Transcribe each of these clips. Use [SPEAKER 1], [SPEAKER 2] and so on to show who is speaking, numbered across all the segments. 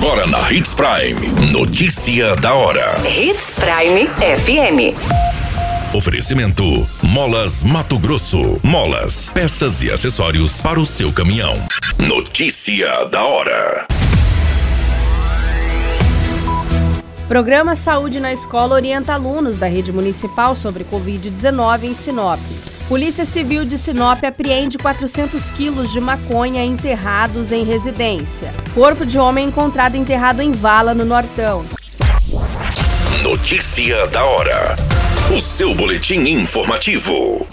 [SPEAKER 1] Agora na Hits Prime. Notícia da hora.
[SPEAKER 2] Hits Prime FM.
[SPEAKER 1] Oferecimento: Molas Mato Grosso. Molas, peças e acessórios para o seu caminhão. Notícia da hora.
[SPEAKER 3] Programa Saúde na Escola orienta alunos da rede municipal sobre Covid-19 em Sinop. Polícia Civil de Sinop apreende 400 quilos de maconha enterrados em residência. Corpo de homem encontrado enterrado em vala no Nortão.
[SPEAKER 1] Notícia da hora. O seu boletim informativo.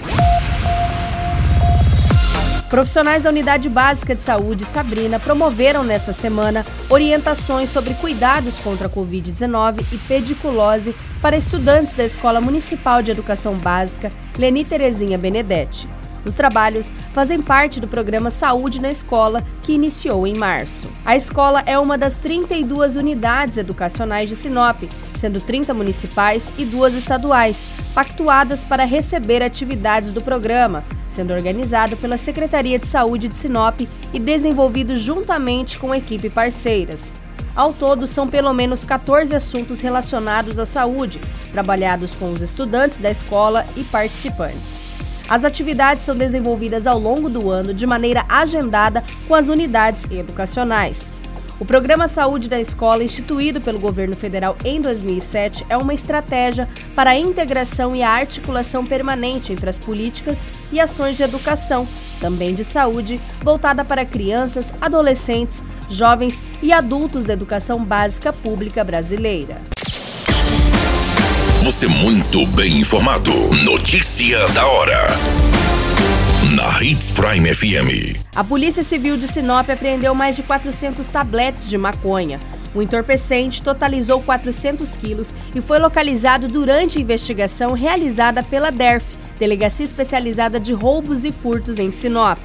[SPEAKER 3] Profissionais da Unidade Básica de Saúde Sabrina promoveram nesta semana orientações sobre cuidados contra a Covid-19 e pediculose para estudantes da Escola Municipal de Educação Básica Leni Terezinha Benedetti. Os trabalhos fazem parte do programa Saúde na Escola, que iniciou em março. A escola é uma das 32 unidades educacionais de Sinop, sendo 30 municipais e duas estaduais, pactuadas para receber atividades do programa, sendo organizado pela Secretaria de Saúde de Sinop e desenvolvido juntamente com equipe parceiras. Ao todo, são pelo menos 14 assuntos relacionados à saúde, trabalhados com os estudantes da escola e participantes. As atividades são desenvolvidas ao longo do ano de maneira agendada com as unidades educacionais. O Programa Saúde da Escola, instituído pelo governo federal em 2007, é uma estratégia para a integração e a articulação permanente entre as políticas e ações de educação, também de saúde, voltada para crianças, adolescentes, jovens e adultos da educação básica pública brasileira.
[SPEAKER 1] Você muito bem informado. Notícia da hora na Hits Prime FM.
[SPEAKER 3] A Polícia Civil de Sinop apreendeu mais de 400 tabletes de maconha. O entorpecente totalizou 400 quilos e foi localizado durante a investigação realizada pela DERF, Delegacia Especializada de Roubos e Furtos em Sinop.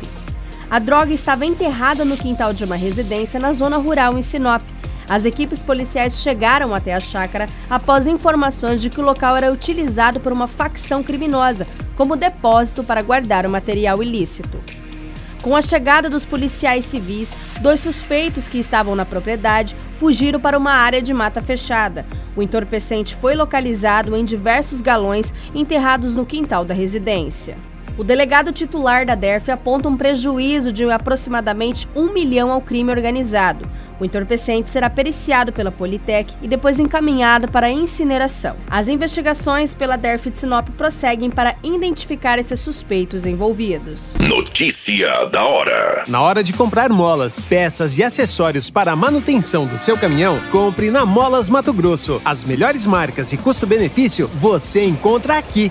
[SPEAKER 3] A droga estava enterrada no quintal de uma residência na zona rural em Sinop. As equipes policiais chegaram até a chácara após informações de que o local era utilizado por uma facção criminosa como depósito para guardar o material ilícito. Com a chegada dos policiais civis, dois suspeitos que estavam na propriedade fugiram para uma área de mata fechada. O entorpecente foi localizado em diversos galões enterrados no quintal da residência. O delegado titular da DERF aponta um prejuízo de aproximadamente um milhão ao crime organizado. O entorpecente será periciado pela Politec e depois encaminhado para a incineração. As investigações pela DERF de Sinop prosseguem para identificar esses suspeitos envolvidos.
[SPEAKER 1] Notícia da hora.
[SPEAKER 4] Na hora de comprar molas, peças e acessórios para a manutenção do seu caminhão, compre na Molas Mato Grosso. As melhores marcas e custo-benefício você encontra aqui.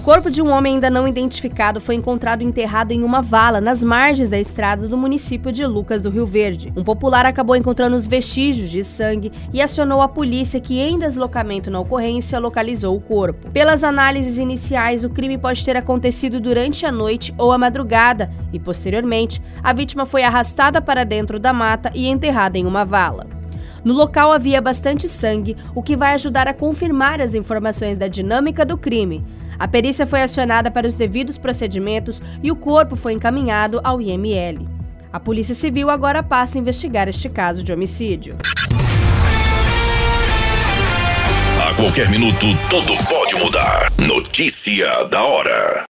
[SPEAKER 3] O corpo de um homem ainda não identificado foi encontrado enterrado em uma vala nas margens da estrada do município de Lucas do Rio Verde. Um popular acabou encontrando os vestígios de sangue e acionou a polícia que, em deslocamento na ocorrência, localizou o corpo. Pelas análises iniciais, o crime pode ter acontecido durante a noite ou a madrugada e, posteriormente, a vítima foi arrastada para dentro da mata e enterrada em uma vala. No local havia bastante sangue, o que vai ajudar a confirmar as informações da dinâmica do crime. A perícia foi acionada para os devidos procedimentos e o corpo foi encaminhado ao IML. A Polícia Civil agora passa a investigar este caso de homicídio.
[SPEAKER 1] A qualquer minuto, tudo pode mudar. Notícia da hora.